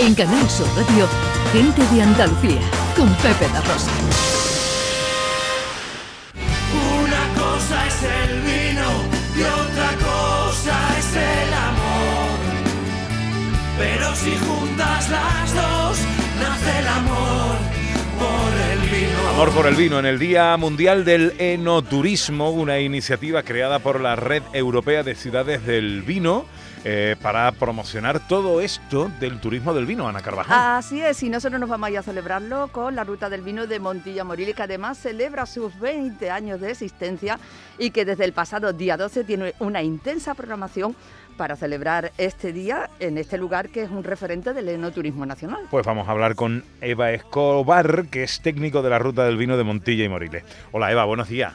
En Canal Sur Radio, Gente de Andalucía, con Pepe da Rosa. Una cosa es el vino y otra cosa es el amor. Pero si juntas las dos, nace el amor por el vino. Amor por el vino en el Día Mundial del Enoturismo, una iniciativa creada por la Red Europea de Ciudades del Vino. Eh, para promocionar todo esto del turismo del vino, Ana Carvajal. Así es, y nosotros nos vamos a ir a celebrarlo con la Ruta del Vino de Montilla Moriles, que además celebra sus 20 años de existencia y que desde el pasado día 12 tiene una intensa programación para celebrar este día en este lugar que es un referente del enoturismo nacional. Pues vamos a hablar con Eva Escobar, que es técnico de la Ruta del Vino de Montilla y Moriles. Hola Eva, buenos días.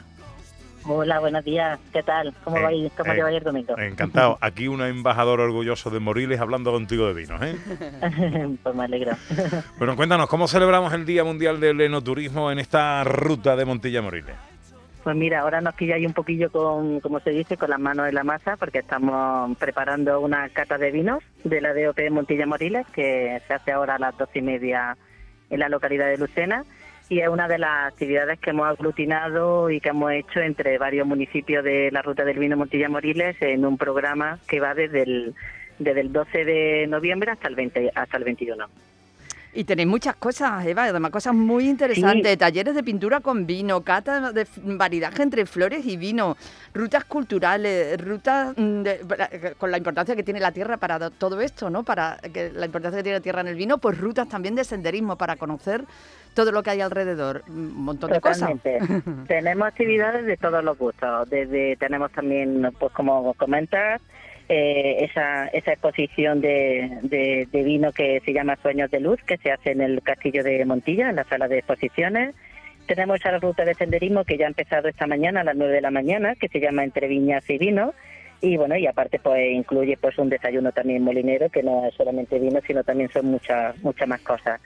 Hola, buenos días. ¿Qué tal? ¿Cómo Eh, vais? ¿Cómo eh, lleváis el domingo? Encantado. Aquí un embajador orgulloso de Moriles hablando contigo de vinos. ¿eh? pues me alegro. Bueno, cuéntanos, ¿cómo celebramos el Día Mundial del Enoturismo en esta ruta de Montilla Moriles? Pues mira, ahora nos pilláis un poquillo con, como se dice, con las manos en la masa, porque estamos preparando una cata de vinos de la DOP de Montilla Moriles, que se hace ahora a las doce y media en la localidad de Lucena. Y es una de las actividades que hemos aglutinado y que hemos hecho entre varios municipios de la Ruta del Vino Montilla Moriles en un programa que va desde el, desde el 12 de noviembre hasta el, 20, hasta el 21. Y tenéis muchas cosas, Eva, además cosas muy interesantes, talleres de pintura con vino, cata de variedad entre flores y vino, rutas culturales, rutas mm, de- con la importancia que tiene la tierra para do- todo esto, ¿no? Para que la importancia que tiene la tierra en el vino, pues rutas también de senderismo para conocer todo lo que hay alrededor, un montón de cosas. Totalmente. tenemos actividades de todos los gustos. Desde tenemos también, pues como comentas, eh, esa, esa exposición de, de, de vino que se llama Sueños de Luz, que se hace en el Castillo de Montilla, en la sala de exposiciones. Tenemos esa ruta de senderismo que ya ha empezado esta mañana a las 9 de la mañana, que se llama Entre Viñas y Vino. Y bueno, y aparte pues incluye pues un desayuno también molinero, que no es solamente vino, sino también son muchas muchas más cosas.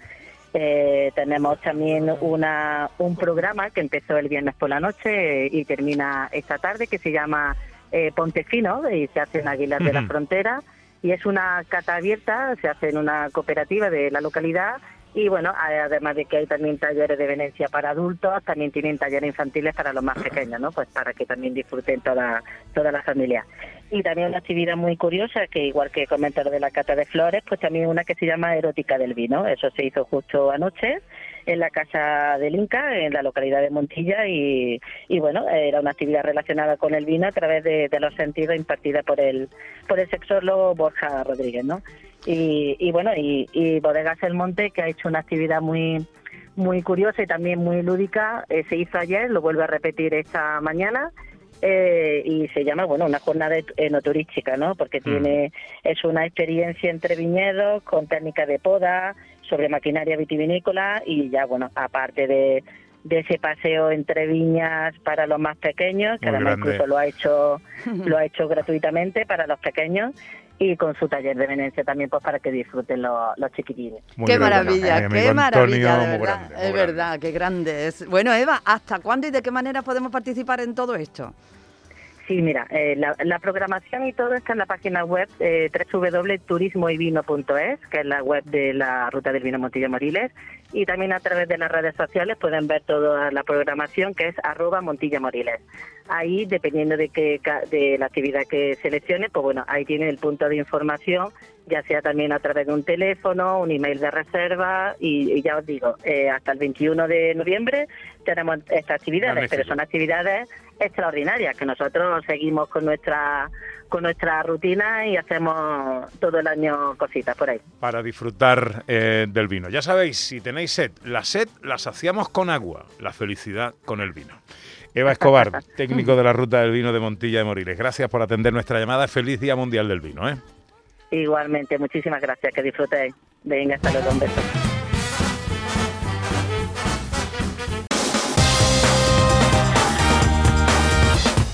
Eh, tenemos también una, un programa que empezó el viernes por la noche eh, y termina esta tarde que se llama eh, Ponte Fino y se hace en Aguilar de la. Frontera y es una cata abierta, se hace en una cooperativa de la localidad y bueno, además de que hay también talleres de venencia para adultos, también tienen talleres infantiles para los más pequeños, ¿no? Pues para que también disfruten toda, toda la familia. Y también una actividad muy curiosa, que igual que comentar de la cata de flores, pues también una que se llama Erótica del Vino. Eso se hizo justo anoche en la Casa del Inca, en la localidad de Montilla, y, bueno, era una actividad relacionada con el vino a través de, los sentidos impartida por el, por el sexólogo Borja Rodríguez, ¿no? Y, y bueno, y, y Bodegas El Monte, que ha hecho una actividad muy muy curiosa y también muy lúdica, eh, se hizo ayer, lo vuelve a repetir esta mañana, eh, y se llama bueno una jornada enoturística no porque tiene es una experiencia entre viñedos con técnicas de poda sobre maquinaria vitivinícola y ya bueno aparte de de ese paseo entre viñas para los más pequeños que Muy además grande. incluso lo ha hecho lo ha hecho gratuitamente para los pequeños y con su taller de venencia también pues para que disfruten los, los chiquitines Muy qué grande. maravilla, qué Antonio, maravilla, de muy verdad. grande, muy es grande. verdad, qué grande es. Bueno, Eva, ¿hasta cuándo y de qué manera podemos participar en todo esto? Sí, mira, eh, la, la programación y todo está en la página web eh, www.turismoyvino.es, que es la web de la Ruta del Vino Montilla Moriles, y también a través de las redes sociales pueden ver toda la programación que es arroba Montilla Moriles. Ahí, dependiendo de, qué, ca- de la actividad que seleccione, pues bueno, ahí tiene el punto de información, ya sea también a través de un teléfono, un email de reserva, y, y ya os digo, eh, hasta el 21 de noviembre tenemos estas actividades, Magnífico. pero son actividades extraordinarias que nosotros seguimos con nuestra con nuestra rutina y hacemos todo el año cositas por ahí. para disfrutar eh, del vino. Ya sabéis, si tenéis sed, la sed la saciamos con agua, la felicidad con el vino. Eva Escobar, técnico de la Ruta del Vino de Montilla de Moriles. Gracias por atender nuestra llamada. Feliz Día Mundial del Vino. ¿eh? Igualmente, muchísimas gracias, que disfrutéis. Venga, hasta luego, un beso.